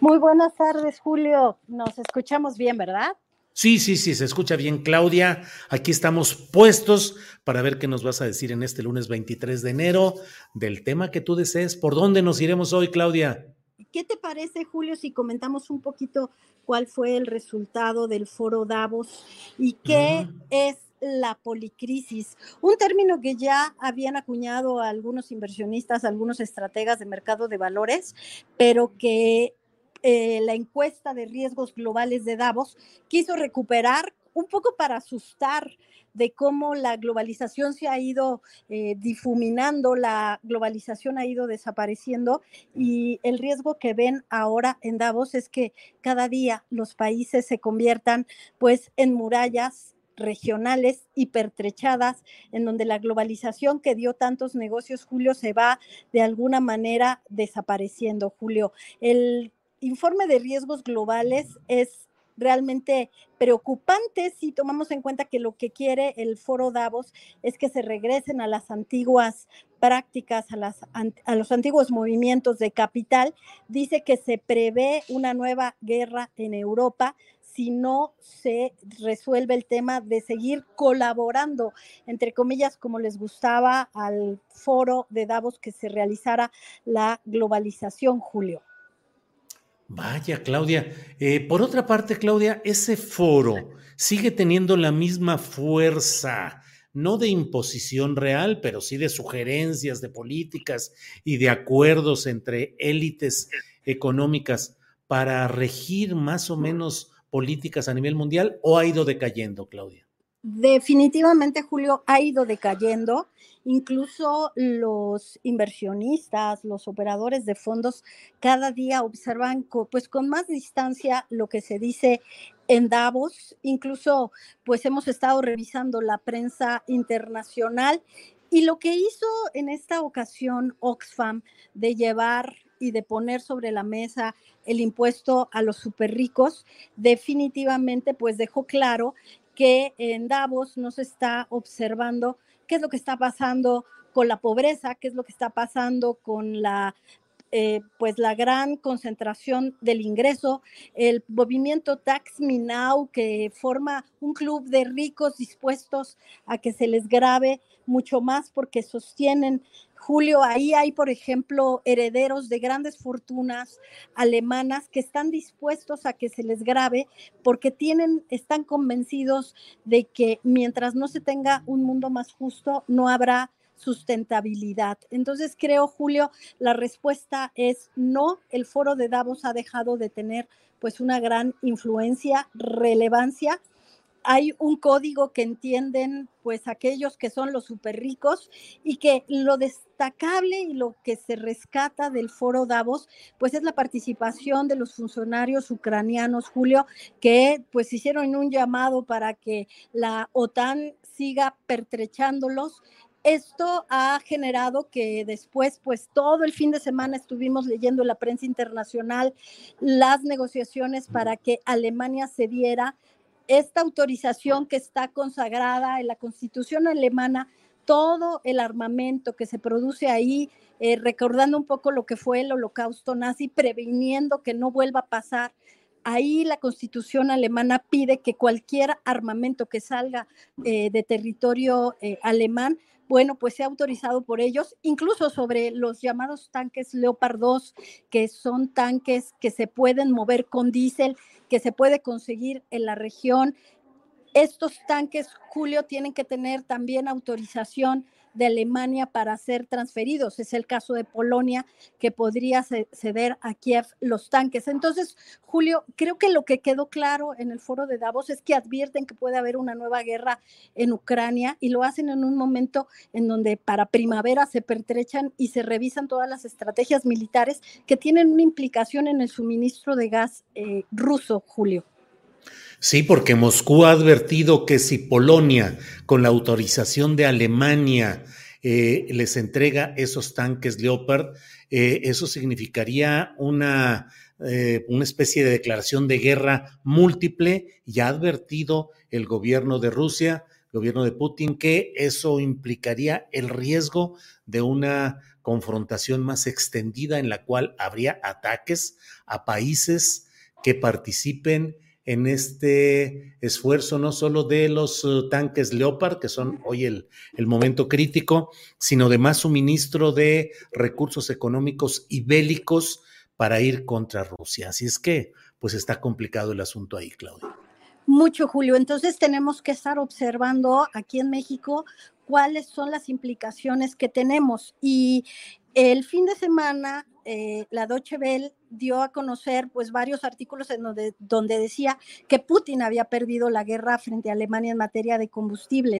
Muy buenas tardes, Julio. Nos escuchamos bien, ¿verdad? Sí, sí, sí, se escucha bien, Claudia. Aquí estamos puestos para ver qué nos vas a decir en este lunes 23 de enero del tema que tú desees. ¿Por dónde nos iremos hoy, Claudia? ¿Qué te parece, Julio, si comentamos un poquito cuál fue el resultado del foro Davos y qué es la policrisis, un término que ya habían acuñado algunos inversionistas, algunos estrategas de mercado de valores, pero que eh, la encuesta de riesgos globales de Davos quiso recuperar un poco para asustar de cómo la globalización se ha ido eh, difuminando, la globalización ha ido desapareciendo y el riesgo que ven ahora en Davos es que cada día los países se conviertan pues en murallas regionales hipertrechadas, en donde la globalización que dio tantos negocios, Julio, se va de alguna manera desapareciendo, Julio. El informe de riesgos globales es realmente preocupante si tomamos en cuenta que lo que quiere el foro Davos es que se regresen a las antiguas prácticas, a, las, a los antiguos movimientos de capital. Dice que se prevé una nueva guerra en Europa si no se resuelve el tema de seguir colaborando, entre comillas, como les gustaba al foro de Davos que se realizara la globalización, Julio. Vaya, Claudia. Eh, por otra parte, Claudia, ese foro sigue teniendo la misma fuerza, no de imposición real, pero sí de sugerencias, de políticas y de acuerdos entre élites económicas para regir más o menos políticas a nivel mundial o ha ido decayendo, Claudia? Definitivamente, Julio, ha ido decayendo. Incluso los inversionistas, los operadores de fondos, cada día observan pues, con más distancia lo que se dice en Davos. Incluso, pues hemos estado revisando la prensa internacional y lo que hizo en esta ocasión Oxfam de llevar y de poner sobre la mesa el impuesto a los super ricos, definitivamente pues dejó claro que en Davos no se está observando qué es lo que está pasando con la pobreza, qué es lo que está pasando con la eh, pues la gran concentración del ingreso, el movimiento Tax Me que forma un club de ricos dispuestos a que se les grabe mucho más porque sostienen Julio, ahí hay, por ejemplo, herederos de grandes fortunas alemanas que están dispuestos a que se les grabe porque tienen, están convencidos de que mientras no se tenga un mundo más justo, no habrá sustentabilidad. Entonces creo, Julio, la respuesta es no, el foro de Davos ha dejado de tener pues una gran influencia, relevancia hay un código que entienden pues aquellos que son los súper ricos y que lo destacable y lo que se rescata del foro Davos pues es la participación de los funcionarios ucranianos, Julio, que pues hicieron un llamado para que la OTAN siga pertrechándolos esto ha generado que después, pues todo el fin de semana estuvimos leyendo en la prensa internacional las negociaciones para que Alemania cediera esta autorización que está consagrada en la constitución alemana todo el armamento que se produce ahí, eh, recordando un poco lo que fue el holocausto nazi, previniendo que no vuelva a pasar. Ahí la constitución alemana pide que cualquier armamento que salga eh, de territorio eh, alemán bueno, pues sea autorizado por ellos, incluso sobre los llamados tanques Leopard 2, que son tanques que se pueden mover con diésel, que se puede conseguir en la región. Estos tanques, Julio, tienen que tener también autorización de Alemania para ser transferidos. Es el caso de Polonia, que podría ceder a Kiev los tanques. Entonces, Julio, creo que lo que quedó claro en el foro de Davos es que advierten que puede haber una nueva guerra en Ucrania y lo hacen en un momento en donde para primavera se pertrechan y se revisan todas las estrategias militares que tienen una implicación en el suministro de gas eh, ruso, Julio. Sí, porque Moscú ha advertido que si Polonia, con la autorización de Alemania, eh, les entrega esos tanques Leopard, eh, eso significaría una, eh, una especie de declaración de guerra múltiple. Y ha advertido el gobierno de Rusia, el gobierno de Putin, que eso implicaría el riesgo de una confrontación más extendida en la cual habría ataques a países que participen en este esfuerzo no solo de los uh, tanques Leopard, que son hoy el, el, momento crítico, sino de más suministro de recursos económicos y bélicos para ir contra Rusia. Así es que, pues está complicado el asunto ahí, Claudia. Mucho, Julio. Entonces tenemos que estar observando aquí en México cuáles son las implicaciones que tenemos. Y el fin de semana eh, la Deutsche Welle dio a conocer pues varios artículos en donde, donde decía que Putin había perdido la guerra frente a Alemania en materia de combustible.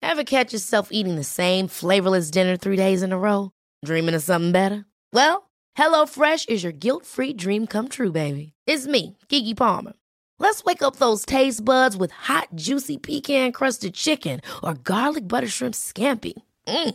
Ever catch yourself eating the same flavorless dinner three days in a row? Dreaming of something better? Well, HelloFresh is your guilt-free dream come true, baby. It's me, Kiki Palmer. Let's wake up those taste buds with hot, juicy pecan-crusted chicken or garlic butter shrimp scampi. Mm.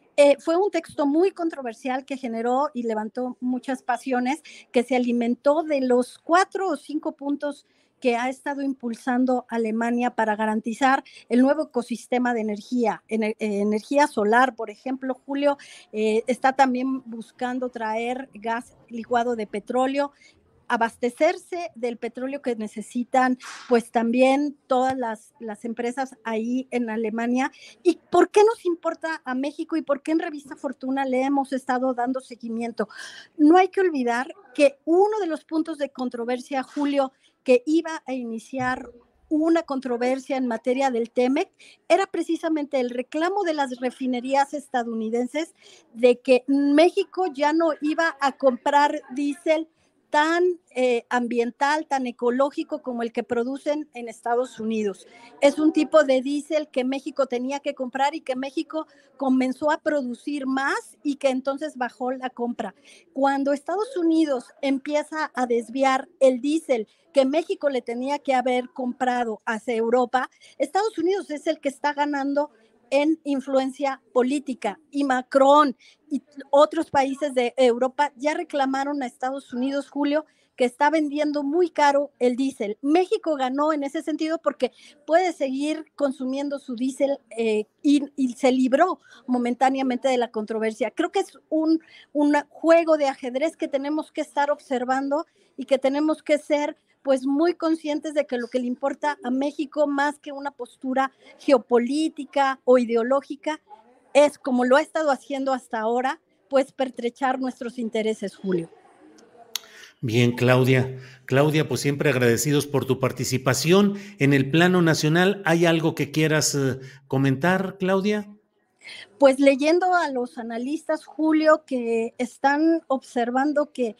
Eh, fue un texto muy controversial que generó y levantó muchas pasiones, que se alimentó de los cuatro o cinco puntos que ha estado impulsando Alemania para garantizar el nuevo ecosistema de energía. Eh, energía solar, por ejemplo, Julio eh, está también buscando traer gas licuado de petróleo abastecerse del petróleo que necesitan, pues también todas las, las, empresas ahí en Alemania. ¿Y por qué nos importa a México y por qué en Revista Fortuna le hemos estado dando seguimiento? No hay que olvidar que uno de los puntos de controversia, Julio, que iba a iniciar una controversia en materia del TEMEC era precisamente el reclamo de las refinerías estadounidenses de que México ya no iba a comprar diésel tan eh, ambiental, tan ecológico como el que producen en Estados Unidos. Es un tipo de diésel que México tenía que comprar y que México comenzó a producir más y que entonces bajó la compra. Cuando Estados Unidos empieza a desviar el diésel que México le tenía que haber comprado hacia Europa, Estados Unidos es el que está ganando en influencia política y Macron y otros países de Europa ya reclamaron a Estados Unidos, Julio, que está vendiendo muy caro el diésel. México ganó en ese sentido porque puede seguir consumiendo su diésel eh, y, se libró momentáneamente de la controversia. Creo que es un, un juego de ajedrez que tenemos que estar observando y que tenemos que ser pues muy conscientes de que lo que le importa a México más que una postura geopolítica o ideológica es, como lo ha estado haciendo hasta ahora, pues pertrechar nuestros intereses, Julio. Bien, Claudia. Claudia, pues siempre agradecidos por tu participación. En el plano nacional, ¿hay algo que quieras eh, comentar, Claudia? Pues leyendo a los analistas, Julio, que están observando que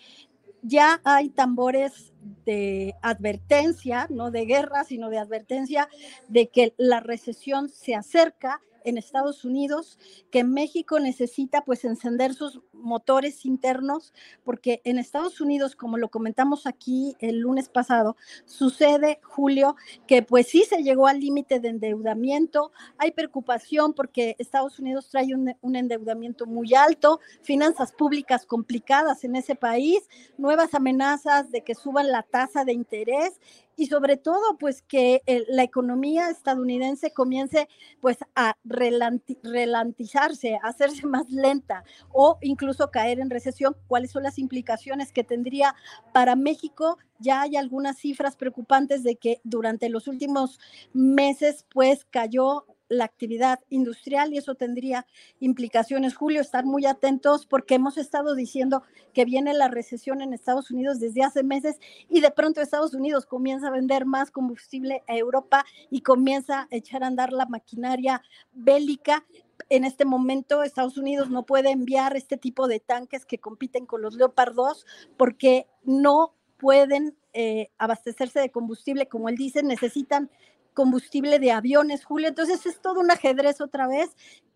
ya hay tambores de advertencia, no de guerra, sino de advertencia de que la recesión se acerca en Estados Unidos, que México necesita pues encender sus motores internos, porque en Estados Unidos, como lo comentamos aquí el lunes pasado, sucede, Julio, que pues sí se llegó al límite de endeudamiento, hay preocupación porque Estados Unidos trae un, un, endeudamiento muy alto, finanzas públicas complicadas en ese país, nuevas amenazas de que suban la tasa de interés y sobre todo pues que la economía estadounidense comience pues a relantizarse, a hacerse más lenta o incluso caer en recesión, cuáles son las implicaciones que tendría para México. Ya hay algunas cifras preocupantes de que durante los últimos meses pues cayó la actividad industrial y eso tendría implicaciones. Julio, estar muy atentos porque hemos estado diciendo que viene la recesión en Estados Unidos desde hace meses y de pronto Estados Unidos comienza a vender más combustible a Europa y comienza a echar a andar la maquinaria bélica. En este momento Estados Unidos no puede enviar este tipo de tanques que compiten con los Leopard 2 porque no pueden eh, abastecerse de combustible, como él dice, necesitan combustible de aviones, Julio. Entonces es todo un ajedrez otra vez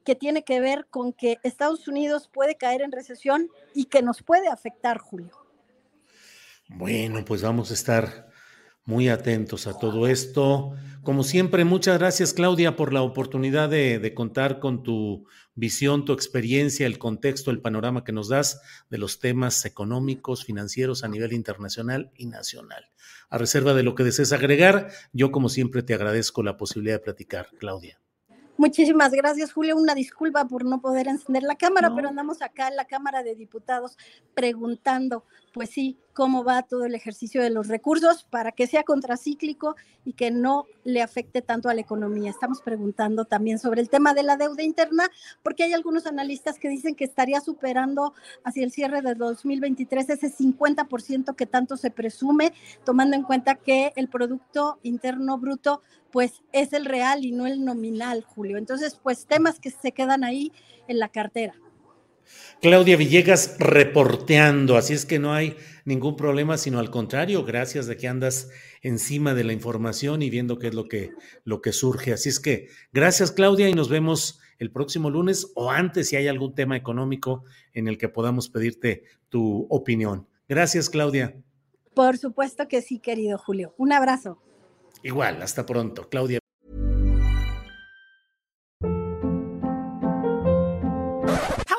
que tiene que ver con que Estados Unidos puede caer en recesión y que nos puede afectar, Julio. Bueno, pues vamos a estar muy atentos a todo esto. Como siempre, muchas gracias Claudia por la oportunidad de, de, contar con tu visión, tu experiencia, el contexto, el panorama que nos das de los temas económicos, financieros a nivel internacional y nacional. A reserva de lo que desees agregar, yo como siempre te agradezco la posibilidad de platicar, Claudia. Muchísimas gracias, Julio. Una disculpa por no poder encender la cámara, no. pero andamos acá en la Cámara de Diputados preguntando, pues sí, cómo va todo el ejercicio de los recursos para que sea contracíclico y que no le afecte tanto a la economía. Estamos preguntando también sobre el tema de la deuda interna, porque hay algunos analistas que dicen que estaría superando hacia el cierre de 2023 ese 50% que tanto se presume, tomando en cuenta que el Producto Interno Bruto pues es el real y no el nominal, Julio. Entonces, pues temas que se quedan ahí en la cartera. Claudia Villegas reporteando, así es que no hay ningún problema, sino al contrario, gracias de que andas encima de la información y viendo qué es lo que, lo que surge. Así es que gracias Claudia y nos vemos el próximo lunes o antes si hay algún tema económico en el que podamos pedirte tu opinión. Gracias Claudia. Por supuesto que sí, querido Julio. Un abrazo. Igual, hasta pronto. Claudia.